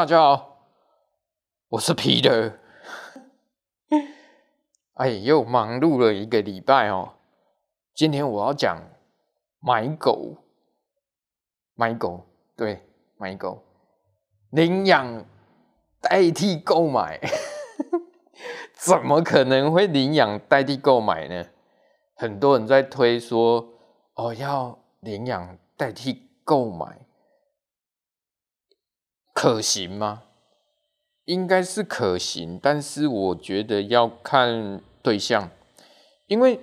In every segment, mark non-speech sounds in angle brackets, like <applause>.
大家好，我是 Peter。哎，又忙碌了一个礼拜哦。今天我要讲买狗，买狗，对，买狗，领养代替购买，<laughs> 怎么可能会领养代替购买呢？很多人在推说，哦，要领养代替购买。可行吗？应该是可行，但是我觉得要看对象，因为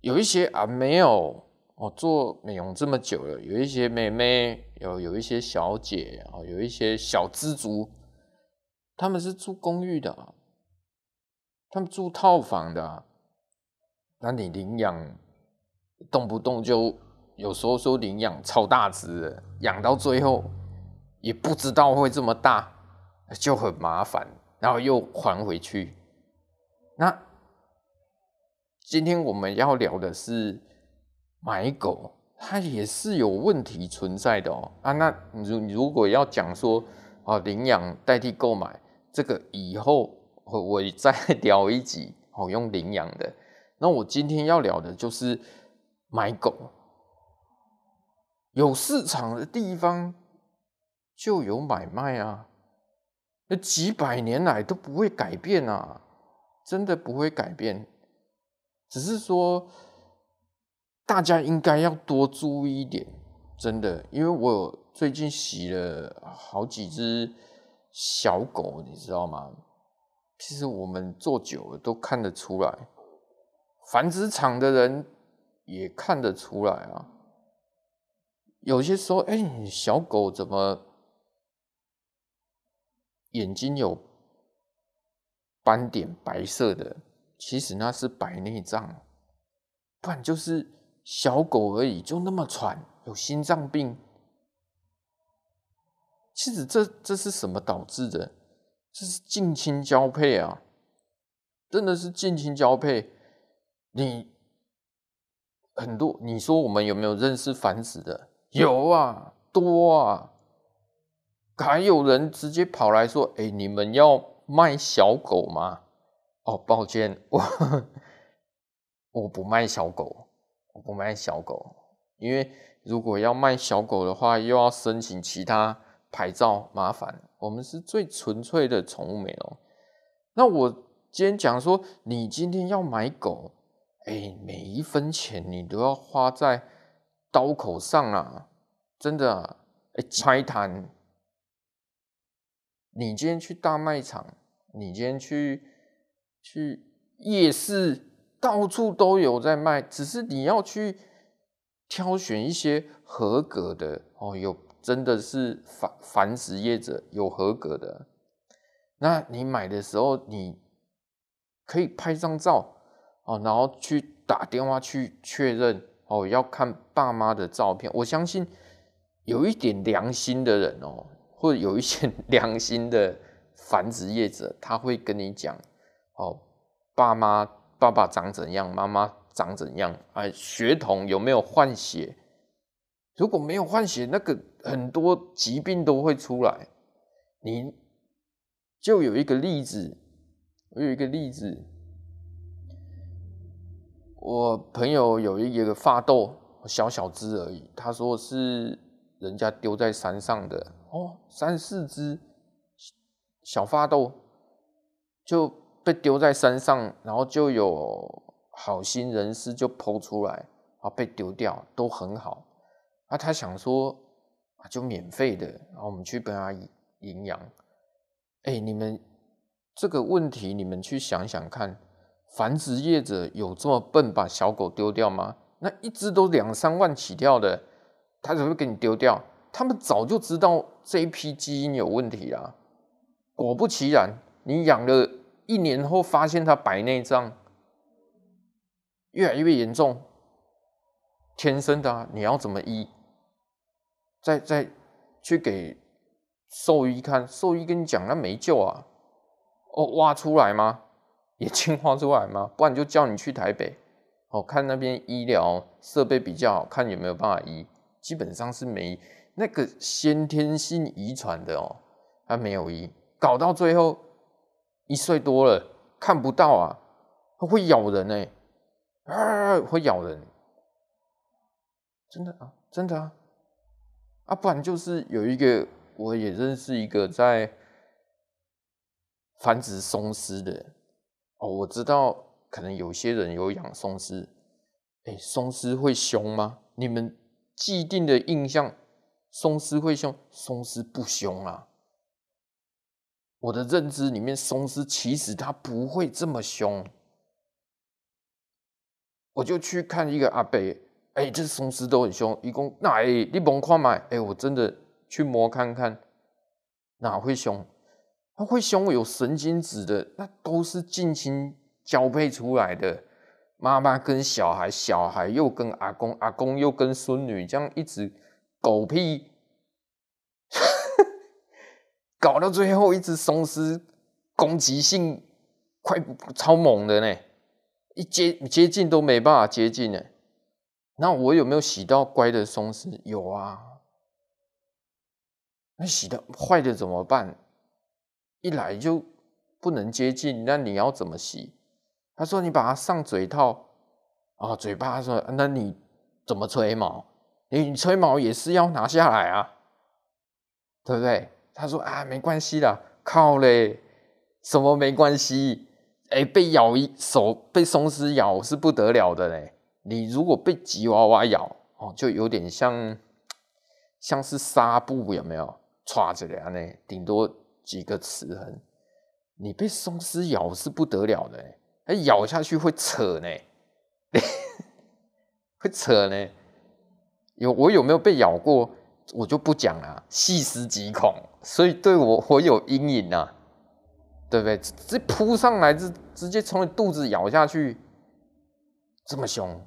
有一些啊没有哦做美容这么久了，有一些妹妹有有一些小姐啊，有一些小资族，他们是住公寓的，他们住套房的，那你领养动不动就有时候说领养超大只，养到最后。也不知道会这么大，就很麻烦，然后又还回去。那今天我们要聊的是买狗，它也是有问题存在的哦。啊，那如如果要讲说啊，领养代替购买，这个以后我我再 <laughs> 聊一集哦，用领养的。那我今天要聊的就是买狗，有市场的地方。就有买卖啊，那几百年来都不会改变啊，真的不会改变。只是说，大家应该要多注意一点，真的，因为我最近洗了好几只小狗，你知道吗？其实我们做久了都看得出来，繁殖场的人也看得出来啊。有些时候，哎，小狗怎么？眼睛有斑点，白色的，其实那是白内障，不然就是小狗而已，就那么喘，有心脏病。其实这这是什么导致的？这是近亲交配啊，真的是近亲交配。你很多，你说我们有没有认识繁殖的？有啊，多啊。还有人直接跑来说：“哎、你们要卖小狗吗？”哦，抱歉，我我不卖小狗，我不卖小狗，因为如果要卖小狗的话，又要申请其他牌照，麻烦。我们是最纯粹的宠物美容。那我今天讲说，你今天要买狗，哎、每一分钱你都要花在刀口上啊！真的、啊，哎、欸，拆弹。你今天去大卖场，你今天去去夜市，到处都有在卖，只是你要去挑选一些合格的哦，有真的是繁繁殖业者有合格的，那你买的时候你可以拍张照哦，然后去打电话去确认哦，要看爸妈的照片，我相信有一点良心的人哦。或者有一些良心的繁殖业者，他会跟你讲：“哦，爸妈爸爸长怎样，妈妈长怎样，哎，血统有没有换血？如果没有换血，那个很多疾病都会出来。你就有一个例子，我有一个例子，我朋友有一个发豆，小小只而已，他说是人家丢在山上的。”哦，三四只小法斗就被丢在山上，然后就有好心人士就剖出来，啊，被丢掉都很好。啊，他想说啊，就免费的，然后我们去帮他营养。哎，你们这个问题，你们去想想看，繁殖业者有这么笨把小狗丢掉吗？那一只都两三万起跳的，他怎么会给你丢掉？他们早就知道这一批基因有问题啦，果不其然，你养了一年后发现它白内障越来越严重，天生的啊，你要怎么医？再再去给兽医看，兽医跟你讲那没救啊，哦，挖出来吗？眼睛挖出来吗？不然就叫你去台北，哦，看那边医疗设备比较好，看有没有办法医，基本上是没。那个先天性遗传的哦，他没有医，搞到最后一岁多了看不到啊，他会咬人呢、欸，啊，会咬人，真的啊，真的啊，啊，不然就是有一个我也认识一个在繁殖松狮的哦，我知道可能有些人有养松狮，哎，松狮会凶吗？你们既定的印象，松狮会凶？松狮不凶啊。我的认知里面，松狮其实它不会这么凶。我就去看一个阿伯，哎、欸，这松狮都很凶。一共那哎，你甭看嘛，哎、我真的去摸看看，哪会凶？它会凶有神经质的，那都是近亲交配出来的，妈妈跟小孩，小孩又跟阿公，阿公又跟孙女，这样一直狗屁。搞到最后，一只松狮攻击性快超猛的呢，一接接近都没办法接近呢。那我有没有洗到乖的松狮？有啊。那洗的坏的怎么办？一来就不能接近，那你要怎么洗？他说你把它上嘴套啊，嘴巴说，那你怎么吹毛？你吹毛也是要拿下来啊，对不对？他说啊，没关系啦，靠嘞，什么没关系？哎、被咬一手，被松狮咬是不得了的嘞。你如果被吉娃娃咬，哦，就有点像，像是纱布有没有？歘着的，呢，顶多几个齿痕。你被松狮咬是不得了的，它，咬下去会扯呢，<laughs> 会扯呢。有我有没有被咬过？我就不讲了，细思极恐，所以对我我有阴影啊，对不对？这扑上来，直直接从你肚子咬下去，这么凶。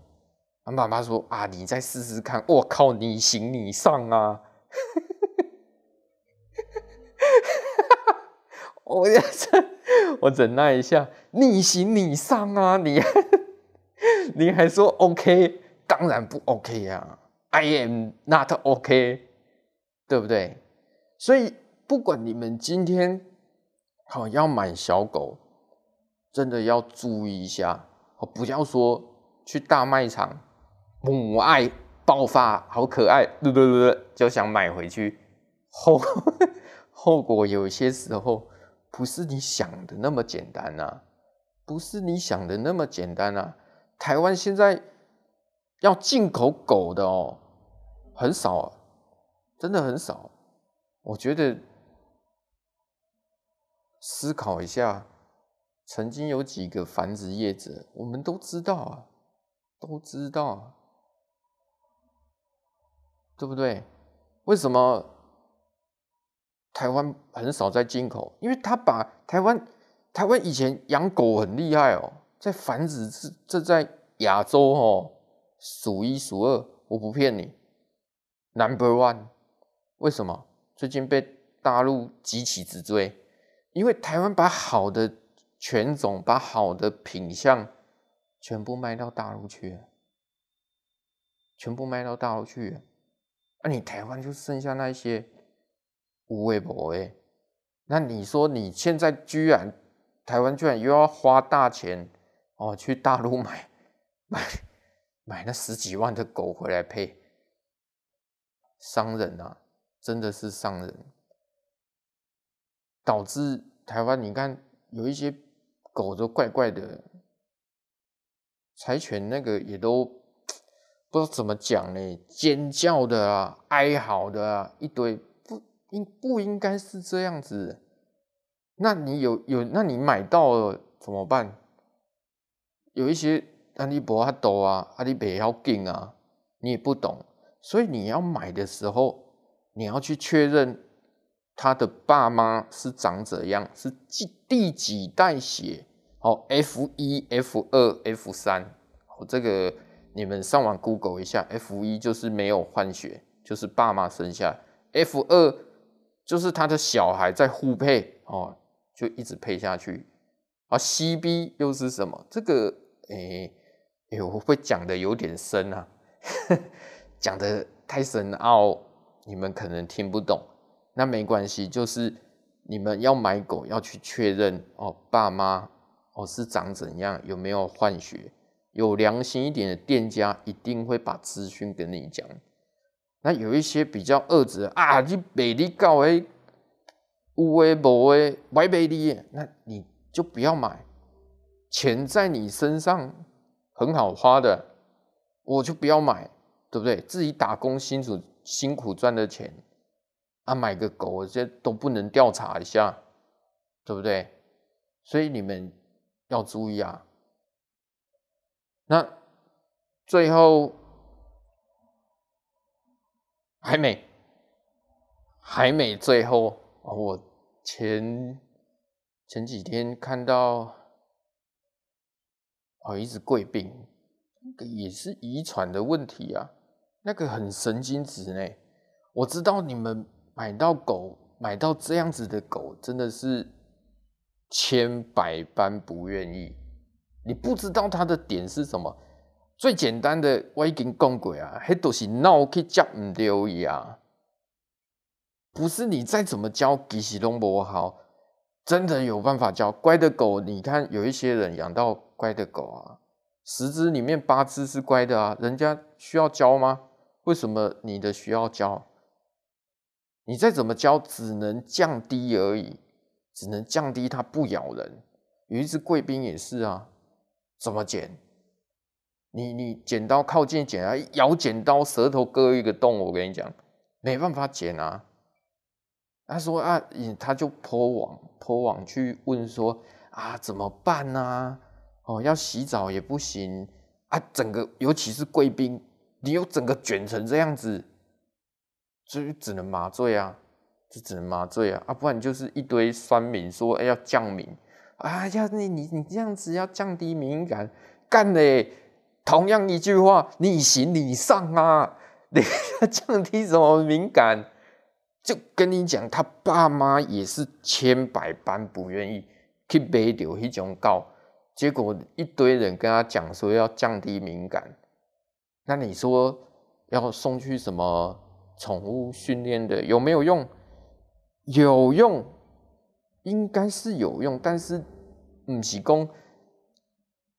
他妈妈说啊，你再试试看。我靠，你行你上啊！<laughs> 我要我忍耐一下，你行你上啊！你 <laughs> 你还说 OK？当然不 OK 呀，啊！I am not OK。对不对？所以不管你们今天好要买小狗，真的要注意一下，不要说去大卖场母爱爆发，好可爱，对对对，就想买回去，后后果有些时候不是你想的那么简单啊，不是你想的那么简单啊。台湾现在要进口狗的哦，很少啊。真的很少，我觉得思考一下，曾经有几个繁殖业者，我们都知道啊，都知道啊，对不对？为什么台湾很少在进口？因为他把台湾，台湾以前养狗很厉害哦，在繁殖这这在亚洲哦，数一数二，我不骗你，Number One。为什么最近被大陆急起直追？因为台湾把好的犬种、把好的品相全部卖到大陆去了，全部卖到大陆去了。那、你台湾就剩下那些无谓博诶。那你说你现在居然台湾居然又要花大钱哦，去大陆买买买那十几万的狗回来配，伤人啊！真的是伤人，导致台湾你看有一些狗都怪怪的，柴犬那个也都 <tsk> 不知道怎么讲呢，尖叫的啊，哀嚎的啊，一堆不应不应该是这样子？那你有有那你买到了怎么办？有一些阿里伯阿斗啊，阿里北要劲啊，你也不懂，所以你要买的时候。你要去确认他的爸妈是长怎样，是第第几代血？哦，F 一、F 二、F 三，哦，这个你们上网 Google 一下，F 一就是没有换血，就是爸妈生下；F 二就是他的小孩在互配，哦，就一直配下去。啊，CB 又是什么？这个，诶，诶，我会讲的有点深啊，讲的太深奥。你们可能听不懂，那没关系，就是你们要买狗要去确认哦，爸妈哦是长怎样，有没有换血？有良心一点的店家一定会把资讯跟你讲。那有一些比较恶质啊，你美丽告诶，有诶无诶，歪美丽，那你就不要买。钱在你身上很好花的，我就不要买，对不对？自己打工辛苦辛苦赚的钱啊，买个狗这都不能调查一下，对不对？所以你们要注意啊。那最后还没，还没最后啊！我前前几天看到哦，一只贵宾，那个也是遗传的问题啊，那个很神经质呢。我知道你们买到狗，买到这样子的狗，真的是千百般不愿意。你不知道它的点是什么？最简单的，我已经讲过啊，迄都是脑去教唔对呀。不是你再怎么教，其实都不好。真的有办法教乖的狗？你看有一些人养到乖的狗啊，十只里面八只是乖的啊，人家需要教吗？为什么你的需要教？你再怎么教，只能降低而已，只能降低它不咬人。有一只贵宾也是啊。怎么剪？你你剪刀靠近剪啊，咬剪刀舌头割一个洞，我跟你讲，没办法剪啊。他说啊，他就 po 网 po 网去问说啊，怎么办呢、啊？哦，要洗澡也不行啊，整个尤其是贵宾，你又整个卷成这样子，所以只能麻醉啊，就只能麻醉啊，啊，不然就是一堆酸民说，哎，要降敏。啊，要你你你这样子要降低敏感，干嘞！同样一句话，你行你上啊！你要 <laughs> 降低什么敏感？就跟你讲，他爸妈也是千百般不愿意去买到一种狗，结果一堆人跟他讲说要降低敏感，那你说要送去什么宠物训练的有没有用？有用。应该是有用，但是不是说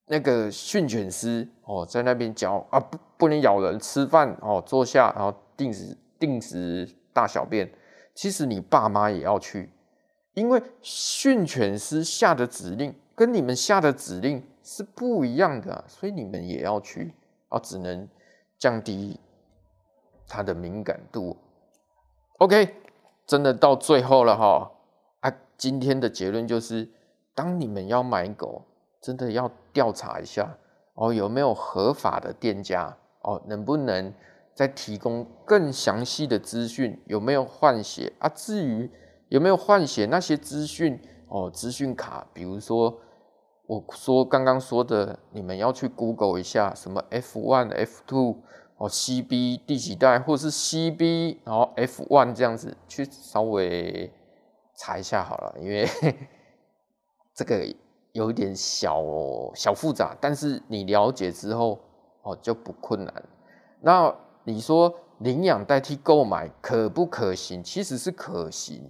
那个训犬师哦，在那边教啊，不不能咬人，吃饭哦，坐下然后定时定时大小便。其实你爸妈也要去，因为训犬师下的指令跟你们下的指令是不一样的，所以你们也要去啊，只能降低它的敏感度。OK，真的到最后了哈。今天的结论就是，当你们要买狗，真的要调查一下哦，有没有合法的店家哦，能不能再提供更详细的资讯？有没有换血啊？至于有没有换血那些资讯哦，资讯卡，比如说我说刚刚说的，你们要去 Google 一下，什么 F1、F2 哦，CB 第几代，或是 CB 然后 F1 这样子去稍微。查一下好了，因为 <laughs> 这个有一点小小复杂，但是你了解之后哦就不困难。那你说领养代替购买可不可行？其实是可行，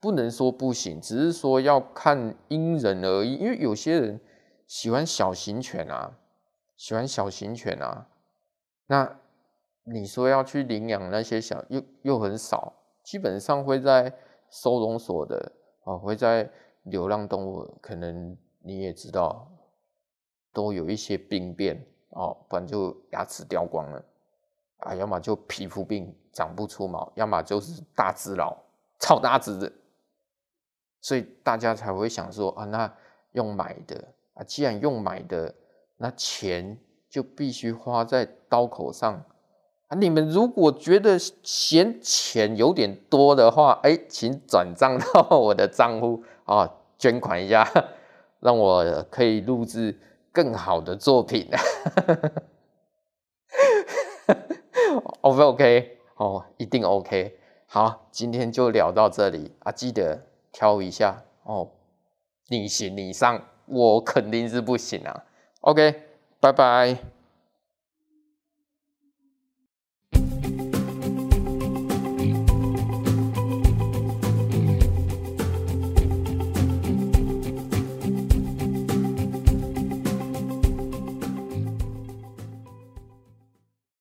不能说不行，只是说要看因人而异。因为有些人喜欢小型犬啊，喜欢小型犬啊，那你说要去领养那些小又又很少，基本上会在。收容所的啊，会在流浪动物，可能你也知道，都有一些病变哦，不然就牙齿掉光了啊，要么就皮肤病长不出毛，要么就是大只佬，超大只的，所以大家才会想说啊，那用买的啊，既然用买的，那钱就必须花在刀口上。啊，你们如果觉得嫌钱有点多的话，哎，请转账到我的账户啊，捐款一下，让我可以录制更好的作品。O <laughs> 不 OK？哦，一定 OK。好，今天就聊到这里啊，记得挑一下哦，你行你上，我肯定是不行啊。OK，拜拜。